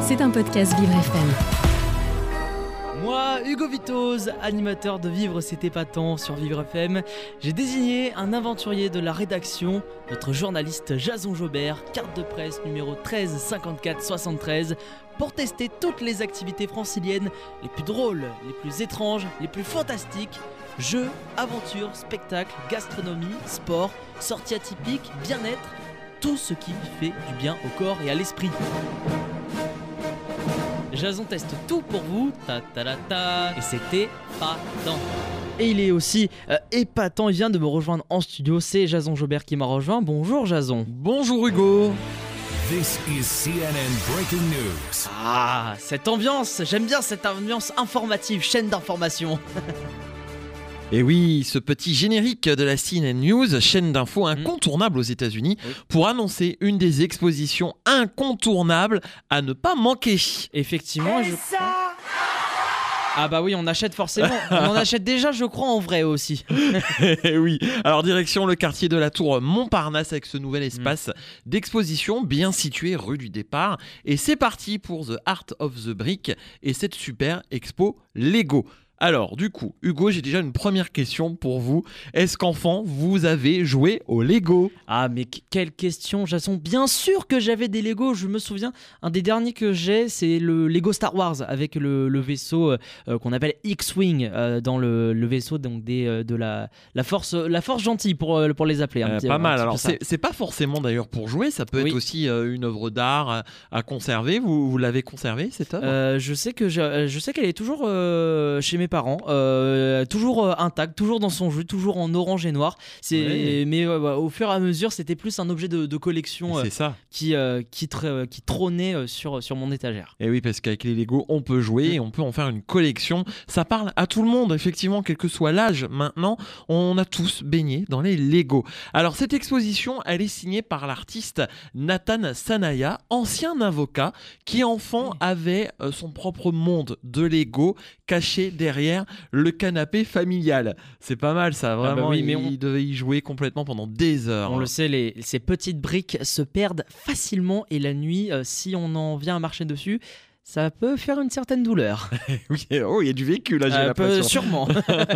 C'est un podcast Vivre FM. Moi, Hugo Vitoz, animateur de Vivre c'est épatant sur Vivre FM, j'ai désigné un aventurier de la rédaction, notre journaliste Jason Jobert, carte de presse numéro 13 54 73, pour tester toutes les activités franciliennes les plus drôles, les plus étranges, les plus fantastiques. Jeux, aventures, spectacles, gastronomie, sport, sorties atypiques, bien-être, tout ce qui fait du bien au corps et à l'esprit. Jason teste tout pour vous, ta ta ta ta, et c'était épatant. Et il est aussi euh, épatant, il vient de me rejoindre en studio, c'est Jason Jobert qui m'a rejoint. Bonjour Jason. Bonjour Hugo. This is CNN Breaking News. Ah, cette ambiance, j'aime bien cette ambiance informative, chaîne d'information. Et oui, ce petit générique de la CNN News, chaîne d'infos incontournable aux États-Unis, pour annoncer une des expositions incontournables à ne pas manquer. Effectivement, je Ah bah oui, on achète forcément. on en achète déjà, je crois, en vrai aussi. Eh oui, alors direction le quartier de la Tour Montparnasse avec ce nouvel espace d'exposition bien situé rue du Départ. Et c'est parti pour The Art of the Brick et cette super expo Lego. Alors, du coup, Hugo, j'ai déjà une première question pour vous. Est-ce qu'enfant, vous avez joué au Lego? Ah mais qu- quelle question, Jason. Bien sûr que j'avais des Lego, je me souviens. Un des derniers que j'ai, c'est le Lego Star Wars avec le, le vaisseau euh, euh, qu'on appelle X-Wing euh, dans le, le vaisseau donc des, euh, de la, la, force, la force gentille pour, pour les appeler. un petit- pas un mal. Alors, c'est pas forcément d'ailleurs pour jouer, ça peut Oui. être aussi une œuvre d'art à, à conserver. Vous, vous l'avez conservée, cette œuvre? Je sais qu'elle est toujours chez mes parents, euh, toujours euh, intacte, toujours dans son jus, toujours en orange et noir. C'est Ouais. mais ouais, au fur et à mesure, c'était plus un objet de, de collection euh, ça. qui euh, qui, tr- euh, qui trônait sur sur mon étagère. Et oui, parce qu'avec les Lego, on peut jouer et on peut en faire une collection. Ça parle à tout le monde, effectivement, quel que soit l'âge. Maintenant, on a tous baigné dans les Lego. Alors, cette exposition, elle est signée par l'artiste Nathan Sanaya, ancien avocat, qui enfant avait son propre monde de Lego caché derrière le canapé familial. C'est pas mal, ça, bah vraiment. il, mais on- il devait y jouer complètement pendant des heures. On le sait, les, ces petites briques se perdent facilement et la nuit, euh, si on en vient à marcher dessus, ça peut faire une certaine douleur. Oui, oh, il y a du vécu là, j'ai Euh, l'impression. sûrement.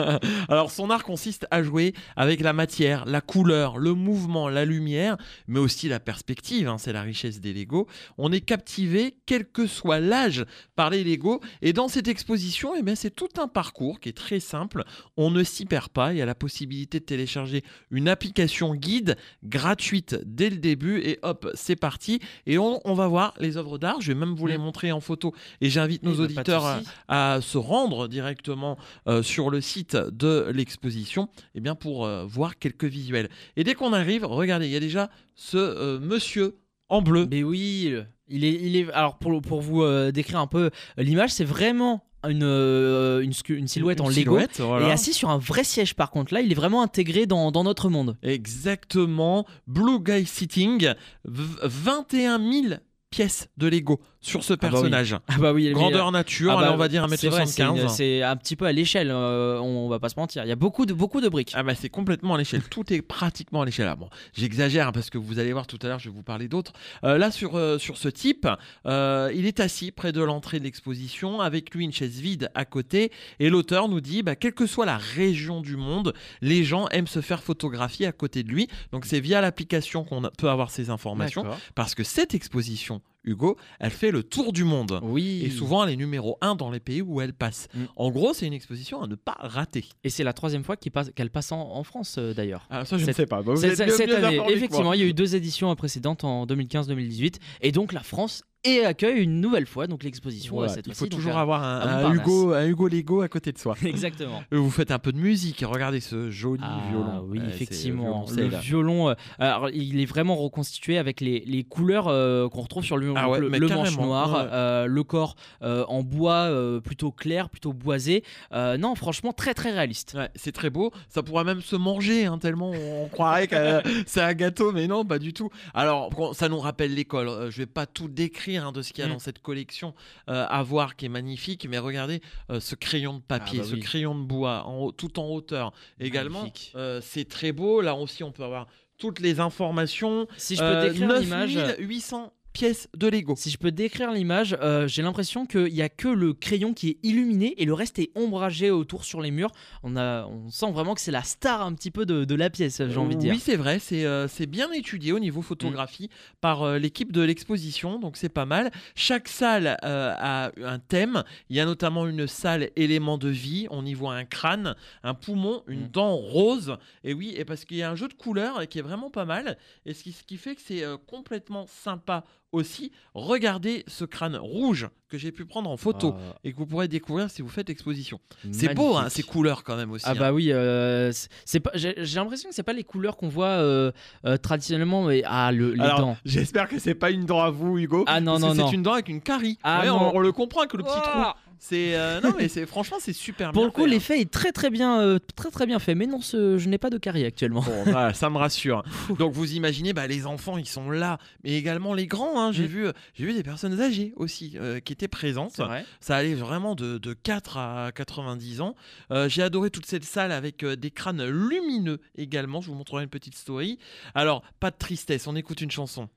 Alors son art consiste à jouer avec la matière, la couleur, le mouvement, la lumière, mais aussi la perspective, hein, c'est la richesse des Lego. On est captivé, quel que soit l'âge, par les Lego. Et dans cette exposition, eh c'est tout un parcours qui est très simple. On ne s'y perd pas. Il y a la possibilité de télécharger une application guide gratuite dès le début. Et hop, c'est parti. Et on, on va voir les œuvres d'art. Je vais même vous les Mm. montrer en photo. Et j'invite nos Eh ben, auditeurs à, se rendre directement euh, sur le site de l'exposition eh bien pour euh, voir quelques visuels. Et dès qu'on arrive, regardez, il y a déjà ce euh, monsieur en bleu. Mais oui, il est, il est. Alors pour, pour vous décrire un peu l'image, c'est vraiment une, euh, une, silhouette Une en Lego. silhouette, voilà. Et assis sur un vrai siège par contre. Là, il est vraiment intégré dans, dans notre monde. Exactement. Blue Guy Sitting, v- 21 000 pièces de Lego sur ce bah oui. personnage. Ah bah oui, Grandeur nature, ah bah, on va dire c'est vrai, c'est une- 1m75. C'est un petit peu à l'échelle, euh, on va pas se mentir. Il y a beaucoup de, beaucoup de briques. Ah bah c'est complètement à l'échelle, tout est pratiquement à l'échelle. Ah bon, j'exagère hein, parce que vous allez voir tout à l'heure, je vais vous parler d'autres. Euh, là sur, euh, sur ce type, il est assis près de l'entrée de l'exposition, avec lui une chaise vide à côté, et l'auteur nous dit, bah, quelle que soit la région du monde, les gens aiment se faire photographier à côté de lui. Donc c'est via l'application qu'on peut avoir ces informations, parce que cette exposition, Hugo, elle fait le tour du monde. Oui. Et souvent, elle est numéro un dans les pays où elle passe. Mm. En gros, c'est une exposition à ne pas rater. Et c'est la troisième fois passe- qu'elle passe en, en France euh, d'ailleurs. Ah, ça, je Cette- ne sais pas. Bah, cette année, effectivement, il y a eu deux éditions précédentes en 2015-2018, et donc la France et accueille une nouvelle fois donc l'exposition euh, cette il faut toujours avoir un. Hugo, un Hugo Lego à côté de soi. Exactement. Euh, Vous faites un peu de musique. Regardez ce joli Ah, violon. Oui, Ouais, c'est effectivement. Le violon, euh, alors, il est vraiment reconstitué avec les, les couleurs euh, qu'on retrouve sur le, Ah ouais, le, le manche noir, ouais. euh, le corps euh, en bois euh, plutôt clair, plutôt boisé. Euh, non, franchement, très très réaliste. Ouais, c'est très beau. Ça pourrait même se manger, hein, tellement on croirait que euh, c'est un gâteau, mais non, pas du tout. Alors, ça nous rappelle l'école. Euh, je vais pas tout décrire hein, de ce qu'il y a Mm. dans cette collection euh, à voir, qui est magnifique. Mais regardez euh, ce crayon de papier, Ah bah ce crayon de bois, en tout en hauteur. Également, euh, c'est très beau. Là aussi, on peut avoir toutes les informations. Si je peux décrire l'image. 9800 pièce de Lego. Si je peux décrire l'image, euh, j'ai l'impression qu'il n'y a que le crayon qui est illuminé et le reste est ombragé autour sur les murs. On, a, on sent vraiment que c'est la star un petit peu de, de la pièce, j'ai envie de dire. Oui, c'est vrai, c'est euh, bien étudié au niveau photographie par euh, l'équipe de l'exposition, donc c'est pas mal. Chaque salle euh, a un thème. Il y a notamment une salle élément de vie. On y voit un crâne, un poumon, une Mm. dent rose. Et oui, et parce qu'il y a un jeu de couleurs qui est vraiment pas mal. Et ce qui, ce qui fait que c'est euh, complètement sympa aussi. Regardez ce crâne rouge que j'ai pu prendre en photo Ah, et que vous pourrez découvrir si vous faites l'exposition. C'est beau, hein, ces couleurs quand même aussi. Ah hein. bah oui, euh, c'est- pas. J'ai l'impression que c'est pas les couleurs qu'on voit euh, euh, traditionnellement, mais ah le, les Alors, dents. j'espère que c'est pas une dent à vous, Hugo. Ah non parce non que non. C'est une dent avec une carie. Ah Ouais, non. on, on le comprend avec le petit trou. C'est euh, non mais c'est franchement c'est super Pour bien le coup, fait, hein. l'effet est très très bien, euh, très très bien fait. Mais non, ce- je n'ai pas de carie actuellement. Bon, voilà, ça me rassure. Donc vous imaginez, bah, les enfants ils sont là, mais également les grands. hein. J'ai Mm. vu, j'ai vu des personnes âgées aussi euh, qui étaient présentes. Ça allait vraiment de, de 4 à 90 ans. Euh, j'ai adoré toute cette salle avec euh, des crânes lumineux également. Je vous montrerai une petite story. Alors pas de tristesse, on écoute une chanson.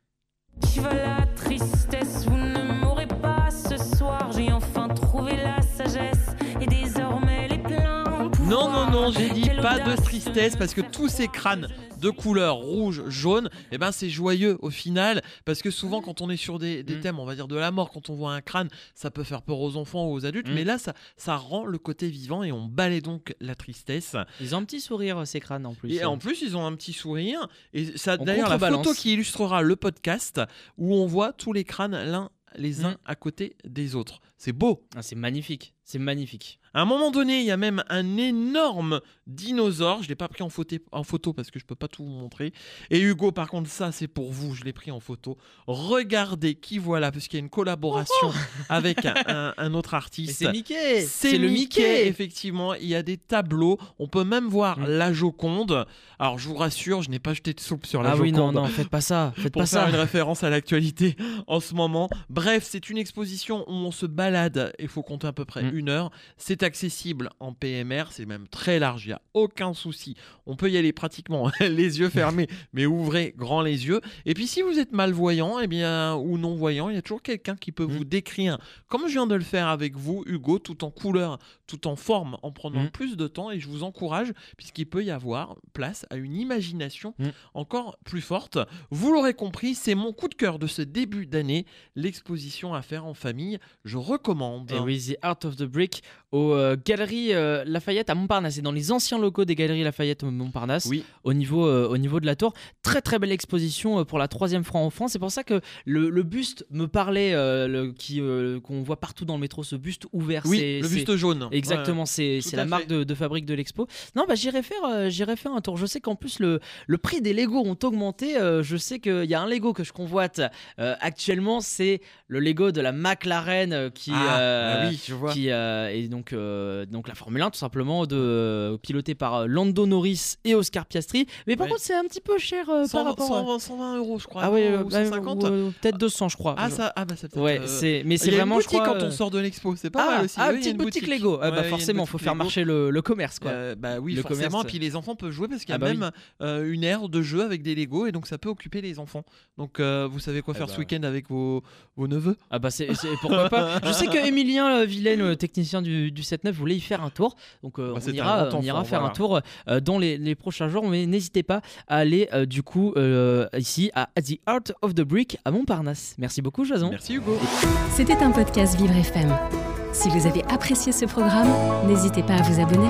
Qui va la tristesse, vous ne m'aurez pas ce soir. J'ai enfin Non, non, non, j'ai dit pas de tristesse parce que tous ces crânes de couleur rouge, jaune, eh ben c'est joyeux au final parce que souvent quand on est sur des, des Mm. thèmes, on va dire de la mort, quand on voit un crâne, ça peut faire peur aux enfants ou aux adultes, Mm. mais là ça, ça rend le côté vivant et on balaie donc la tristesse. Ils ont un petit sourire ces crânes en plus. Et en plus, ils ont un petit sourire. Et ça, d'ailleurs, la photo qui illustrera le podcast où on voit tous les crânes l'un les uns Mm. à côté des autres. C'est beau. Ah, c'est magnifique, c'est magnifique. À un moment donné, il y a même un énorme dinosaure. Je l'ai pas pris en photo, en photo parce que je peux pas tout vous montrer. Et Hugo, par contre, ça c'est pour vous. Je l'ai pris en photo. Regardez qui voilà, parce qu'il y a une collaboration avec un, un- un autre artiste. c'est Mickey, C'est le Mickey. effectivement. Il y a des tableaux. On peut même voir Mm. la Joconde. Alors, je vous rassure, je n'ai pas jeté de soupe sur la Ah Joconde oui non non, faites pas ça, faites pour pas faire ça. une référence à l'actualité en ce moment. Bref, c'est une exposition où on se balade, il faut compter à peu près Mm. Une heure. C'est accessible en PMR, c'est même très large, il n'y a aucun souci. On peut y aller pratiquement les yeux fermés, mais ouvrez grand les yeux. Et puis si vous êtes malvoyant eh bien, ou non-voyant, il y a toujours quelqu'un qui peut Mm. vous décrire, comme je viens de le faire avec vous, Hugo, tout en couleur, tout en forme, en prenant Mm. plus de temps. Et je vous encourage, puisqu'il peut y avoir place à une imagination Mm. encore plus forte. Vous l'aurez compris, c'est mon coup de cœur de ce début d'année, l'exposition à faire en famille. Je recommande. Et oui, The Art of the Brick aux euh, Galeries euh, Lafayette à Montparnasse. C'est dans les anciens locaux des Galeries Lafayette à Montparnasse. Oui. Au niveau, euh, au niveau de la tour. Très très belle exposition pour la troisième fois en France. C'est pour ça que le, le buste me parlait, le- qui, qu'on voit partout dans le métro, ce buste ouvert. Oui, c'est- le buste jaune. Exactement, c'est tout c'est la marque de, de fabrique de l'expo. Non, bah j'irai faire, j'irai faire un tour. Je sais qu'en plus le, le prix des Lego ont augmenté. Je sais qu'il y a un Lego que je convoite actuellement, c'est le Lego de la McLaren qui, Ah, euh, ah oui, je vois. qui euh, est donc euh, donc la Formule 1 tout simplement de euh, pilotée par Lando Norris et Oscar Piastri. Mais par Ouais. contre, c'est un petit peu cher 100 par rapport. à- 120, 120 euros, je crois. ah ouais, ou bah, 150. ou, euh, peut-être 200, je crois. ah, ça, ah, bah, c'est peut-être, Ouais, c'est mais c'est vraiment une je crois. quand on sort de l'expo, c'est pas ah, mal aussi. ah, Oui, il y a petite boutique, Lego. Ah, Ouais, bah une forcément, faut faire Lego. marcher le, le commerce quoi. Bah oui, Le forcément. commerce. Et puis les enfants peuvent jouer parce qu'il y a Ah bah même une aire de jeu avec des Lego et donc ça peut occuper les enfants. Donc vous savez quoi Eh faire bah. ce week-end avec vos, neveux? Ah bah c'est pourquoi pas? Je sais que Emilien Vilaine, technicien du, du 7-9, voulait y faire un tour. Donc euh, Bah, on ira, grand on ira faire voilà. un tour euh, dans les, les prochains jours. Mais n'hésitez pas à aller euh, du coup euh, ici à The Art of the Brick à Montparnasse. Merci beaucoup Jason. Merci Hugo. C'était un podcast Vivre FM. Si vous avez apprécié ce programme, n'hésitez pas à vous abonner.